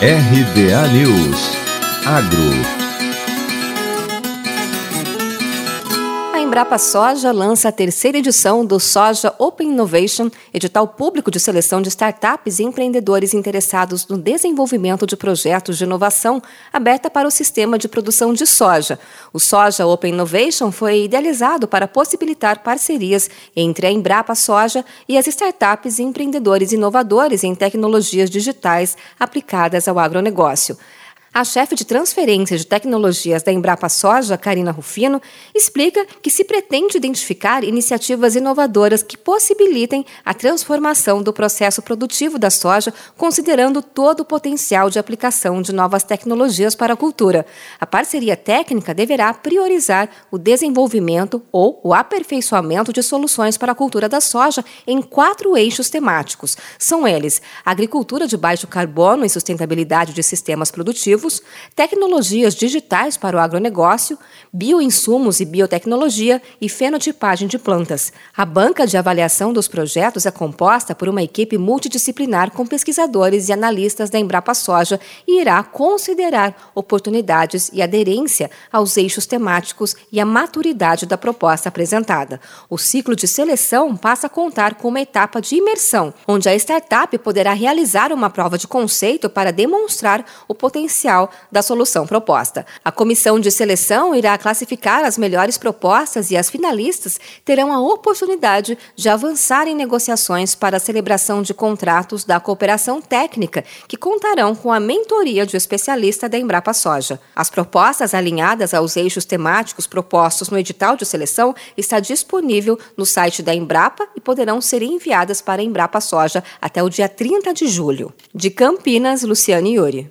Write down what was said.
RBA News. Agro Embrapa Soja lança a terceira edição do Soja Open Innovation, edital público de seleção de startups e empreendedores interessados no desenvolvimento de projetos de inovação, aberta para o sistema de produção de soja. O Soja Open Innovation foi idealizado para possibilitar parcerias entre a Embrapa Soja e as startups e empreendedores inovadores em tecnologias digitais aplicadas ao agronegócio. A chefe de transferência de tecnologias da Embrapa Soja, Karina Rufino, explica que se pretende identificar iniciativas inovadoras que possibilitem a transformação do processo produtivo da soja, considerando todo o potencial de aplicação de novas tecnologias para a cultura. A parceria técnica deverá priorizar o desenvolvimento ou o aperfeiçoamento de soluções para a cultura da soja em quatro eixos temáticos. São eles: agricultura de baixo carbono e sustentabilidade de sistemas produtivos tecnologias digitais para o agronegócio, bioinsumos e biotecnologia e fenotipagem de plantas. A banca de avaliação dos projetos é composta por uma equipe multidisciplinar com pesquisadores e analistas da Embrapa Soja e irá considerar oportunidades e aderência aos eixos temáticos e a maturidade da proposta apresentada. O ciclo de seleção passa a contar com uma etapa de imersão, onde a startup poderá realizar uma prova de conceito para demonstrar o potencial da solução proposta. A comissão de seleção irá classificar as melhores propostas e as finalistas terão a oportunidade de avançar em negociações para a celebração de contratos da cooperação técnica, que contarão com a mentoria de um especialista da Embrapa Soja. As propostas alinhadas aos eixos temáticos propostos no edital de seleção está disponível no site da Embrapa e poderão ser enviadas para a Embrapa Soja até o dia 30 de julho. De Campinas, Luciane Yuri.